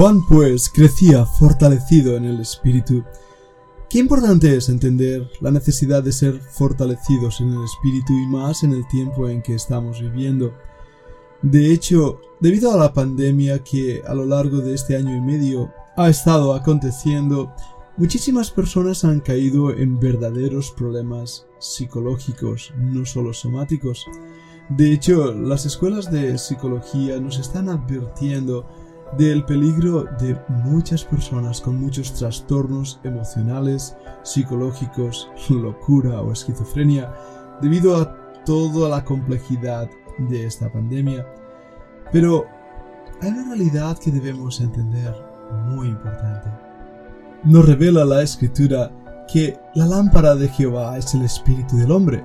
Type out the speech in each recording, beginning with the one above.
Juan pues crecía fortalecido en el espíritu. Qué importante es entender la necesidad de ser fortalecidos en el espíritu y más en el tiempo en que estamos viviendo. De hecho, debido a la pandemia que a lo largo de este año y medio ha estado aconteciendo, muchísimas personas han caído en verdaderos problemas psicológicos, no solo somáticos. De hecho, las escuelas de psicología nos están advirtiendo del peligro de muchas personas con muchos trastornos emocionales, psicológicos, locura o esquizofrenia, debido a toda la complejidad de esta pandemia. Pero hay una realidad que debemos entender muy importante. Nos revela la escritura que la lámpara de Jehová es el espíritu del hombre,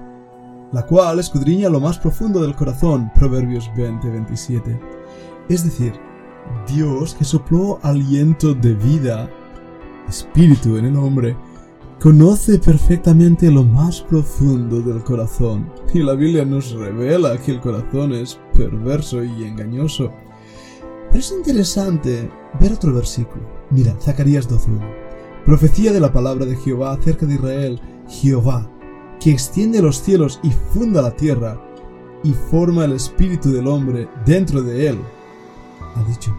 la cual escudriña lo más profundo del corazón, Proverbios 20-27. Es decir, Dios que sopló aliento de vida, espíritu en el hombre, conoce perfectamente lo más profundo del corazón. Y la Biblia nos revela que el corazón es perverso y engañoso. Pero es interesante ver otro versículo. Mira, Zacarías 12.1. Profecía de la palabra de Jehová acerca de Israel, Jehová, que extiende los cielos y funda la tierra, y forma el espíritu del hombre dentro de él, ha dicho.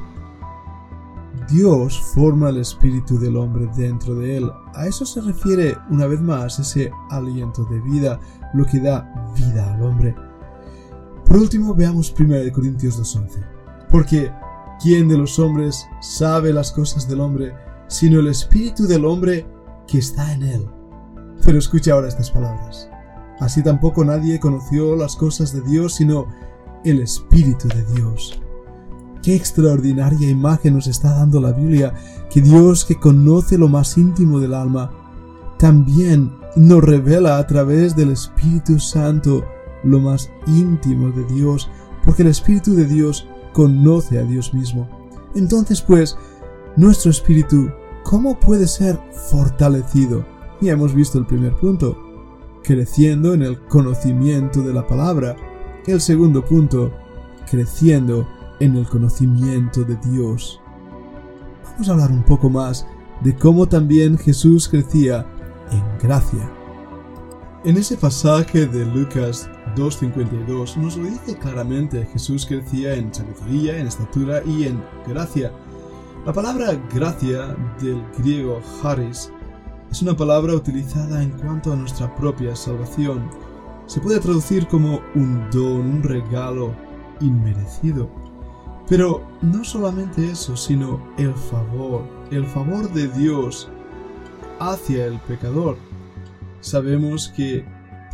Dios forma el espíritu del hombre dentro de él. A eso se refiere una vez más ese aliento de vida, lo que da vida al hombre. Por último, veamos 1 Corintios 2.11. Porque, ¿quién de los hombres sabe las cosas del hombre, sino el espíritu del hombre que está en él? Pero escucha ahora estas palabras. Así tampoco nadie conoció las cosas de Dios, sino el espíritu de Dios. Qué extraordinaria imagen nos está dando la Biblia, que Dios que conoce lo más íntimo del alma, también nos revela a través del Espíritu Santo lo más íntimo de Dios, porque el Espíritu de Dios conoce a Dios mismo. Entonces, pues, nuestro espíritu, ¿cómo puede ser fortalecido? Ya hemos visto el primer punto, creciendo en el conocimiento de la palabra. El segundo punto, creciendo en el conocimiento de Dios. Vamos a hablar un poco más de cómo también Jesús crecía en gracia. En ese pasaje de Lucas 2.52 nos lo dice claramente, Jesús crecía en sabiduría, en estatura y en gracia. La palabra gracia del griego charis es una palabra utilizada en cuanto a nuestra propia salvación. Se puede traducir como un don, un regalo inmerecido. Pero no solamente eso, sino el favor, el favor de Dios hacia el pecador. Sabemos que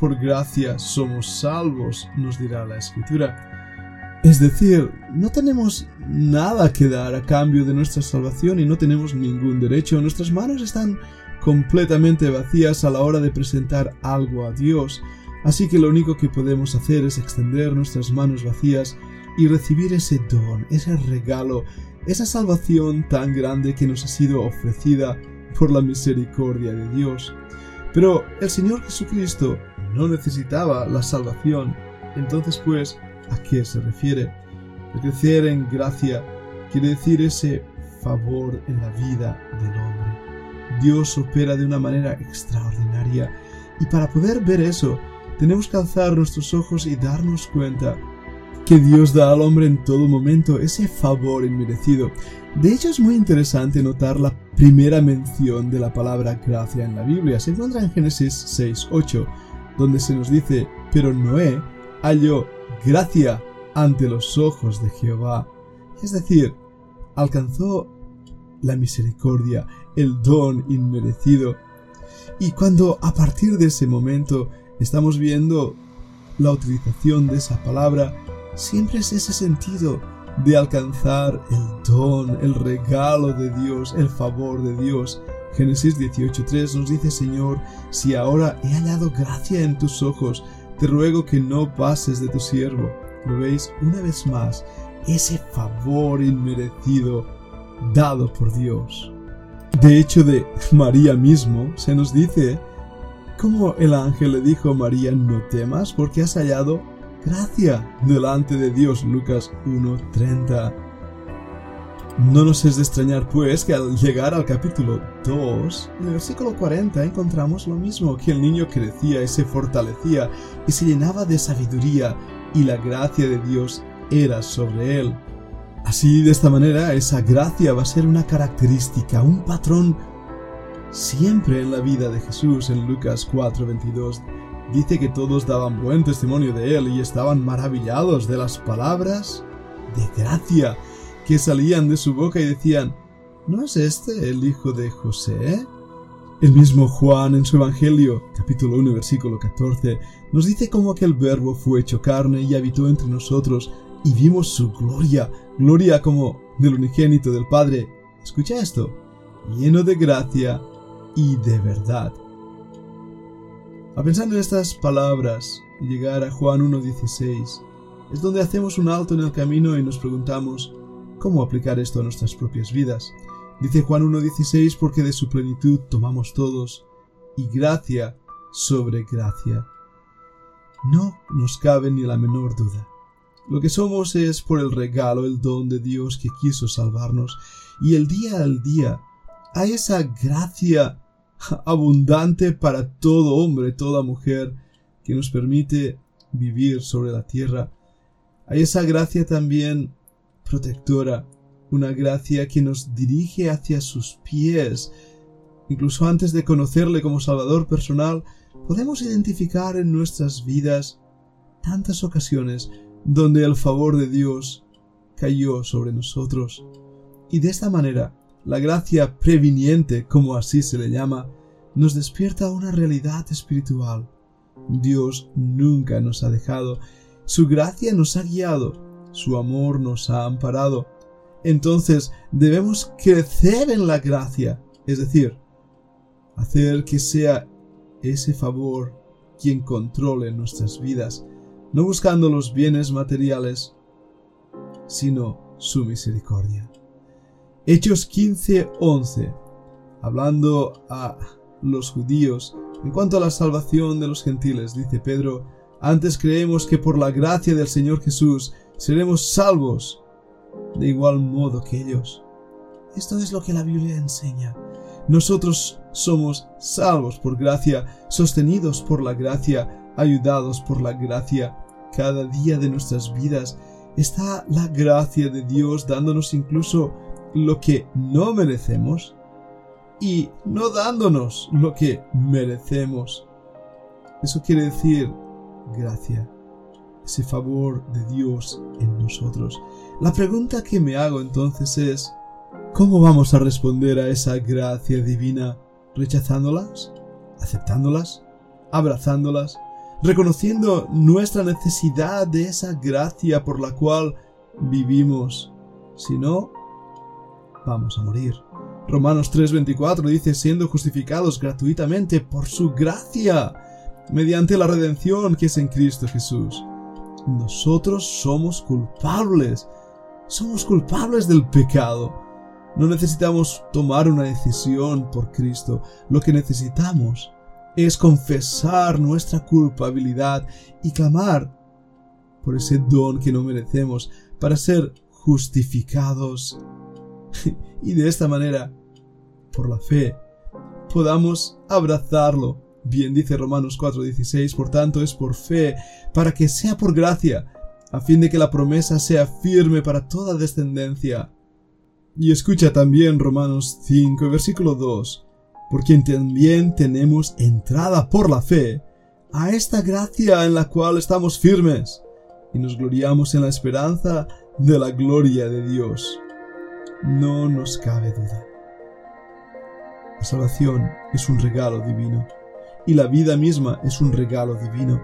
por gracia somos salvos, nos dirá la escritura. Es decir, no tenemos nada que dar a cambio de nuestra salvación y no tenemos ningún derecho. Nuestras manos están completamente vacías a la hora de presentar algo a Dios. Así que lo único que podemos hacer es extender nuestras manos vacías y recibir ese don, ese regalo, esa salvación tan grande que nos ha sido ofrecida por la misericordia de Dios. Pero el Señor Jesucristo no necesitaba la salvación. Entonces, pues, ¿a qué se refiere? El crecer en gracia quiere decir ese favor en la vida del hombre. Dios opera de una manera extraordinaria y para poder ver eso, tenemos que alzar nuestros ojos y darnos cuenta que Dios da al hombre en todo momento ese favor inmerecido. De hecho es muy interesante notar la primera mención de la palabra gracia en la Biblia. Se encuentra en Génesis 6.8, donde se nos dice, pero Noé halló gracia ante los ojos de Jehová. Es decir, alcanzó la misericordia, el don inmerecido. Y cuando a partir de ese momento estamos viendo la utilización de esa palabra, siempre es ese sentido de alcanzar el don, el regalo de Dios, el favor de Dios. Génesis 18.3 nos dice, Señor, si ahora he hallado gracia en tus ojos, te ruego que no pases de tu siervo. ¿Lo veis? Una vez más, ese favor inmerecido dado por Dios. De hecho, de María mismo se nos dice, como el ángel le dijo a María, no temas porque has hallado gracia delante de Dios. Lucas 1.30. No nos es de extrañar pues que al llegar al capítulo 2, en el versículo 40 encontramos lo mismo, que el niño crecía y se fortalecía y se llenaba de sabiduría y la gracia de Dios era sobre él. Así, de esta manera, esa gracia va a ser una característica, un patrón siempre en la vida de Jesús. En Lucas 4:22 dice que todos daban buen testimonio de él y estaban maravillados de las palabras de gracia que salían de su boca y decían, ¿no es este el hijo de José? El mismo Juan en su Evangelio, capítulo 1, versículo 14, nos dice cómo aquel verbo fue hecho carne y habitó entre nosotros y vimos su gloria, gloria como del unigénito del Padre. Escucha esto, lleno de gracia y de verdad. A pensar en estas palabras y llegar a Juan 1.16, es donde hacemos un alto en el camino y nos preguntamos, cómo aplicar esto a nuestras propias vidas. Dice Juan 1.16 porque de su plenitud tomamos todos y gracia sobre gracia. No nos cabe ni la menor duda. Lo que somos es por el regalo, el don de Dios que quiso salvarnos y el día al día hay esa gracia abundante para todo hombre, toda mujer que nos permite vivir sobre la tierra. Hay esa gracia también protectora, una gracia que nos dirige hacia sus pies. Incluso antes de conocerle como Salvador personal, podemos identificar en nuestras vidas tantas ocasiones donde el favor de Dios cayó sobre nosotros. Y de esta manera, la gracia previniente, como así se le llama, nos despierta una realidad espiritual. Dios nunca nos ha dejado, su gracia nos ha guiado, su amor nos ha amparado. Entonces debemos crecer en la gracia, es decir, hacer que sea ese favor quien controle nuestras vidas, no buscando los bienes materiales, sino su misericordia. Hechos 15:11, hablando a los judíos en cuanto a la salvación de los gentiles, dice Pedro, antes creemos que por la gracia del Señor Jesús seremos salvos de igual modo que ellos. Esto es lo que la Biblia enseña. Nosotros somos salvos por gracia, sostenidos por la gracia, ayudados por la gracia. Cada día de nuestras vidas está la gracia de Dios dándonos incluso lo que no merecemos y no dándonos lo que merecemos. Eso quiere decir gracia ese favor de Dios en nosotros. La pregunta que me hago entonces es, ¿cómo vamos a responder a esa gracia divina? ¿Rechazándolas? ¿Aceptándolas? ¿Abrazándolas? ¿Reconociendo nuestra necesidad de esa gracia por la cual vivimos? Si no, vamos a morir. Romanos 3:24 dice, siendo justificados gratuitamente por su gracia, mediante la redención que es en Cristo Jesús nosotros somos culpables. Somos culpables del pecado. No necesitamos tomar una decisión por Cristo. Lo que necesitamos es confesar nuestra culpabilidad y clamar por ese don que no merecemos para ser justificados. y de esta manera, por la fe, podamos abrazarlo Bien dice Romanos 4:16, por tanto es por fe, para que sea por gracia, a fin de que la promesa sea firme para toda descendencia. Y escucha también Romanos 5, versículo 2, por quien también tenemos entrada por la fe a esta gracia en la cual estamos firmes y nos gloriamos en la esperanza de la gloria de Dios. No nos cabe duda. La salvación es un regalo divino y la vida misma es un regalo divino.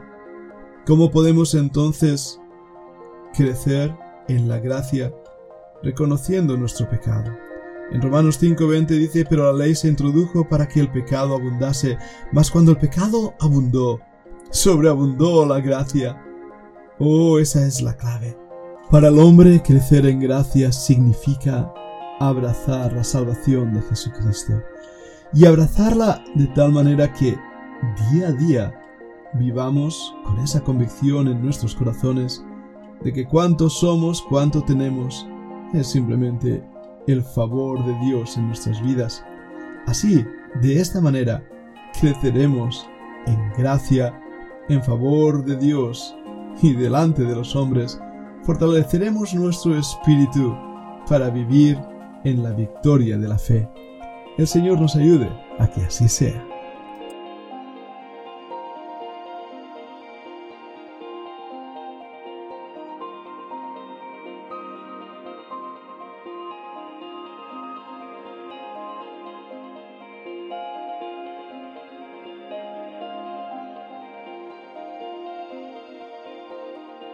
¿Cómo podemos entonces crecer en la gracia reconociendo nuestro pecado? En Romanos 5:20 dice, pero la ley se introdujo para que el pecado abundase, mas cuando el pecado abundó, sobreabundó la gracia. Oh, esa es la clave. Para el hombre crecer en gracia significa abrazar la salvación de Jesucristo y abrazarla de tal manera que día a día vivamos con esa convicción en nuestros corazones de que cuánto somos, cuánto tenemos, es simplemente el favor de Dios en nuestras vidas. Así, de esta manera, creceremos en gracia, en favor de Dios y delante de los hombres, fortaleceremos nuestro espíritu para vivir en la victoria de la fe. El Señor nos ayude a que así sea.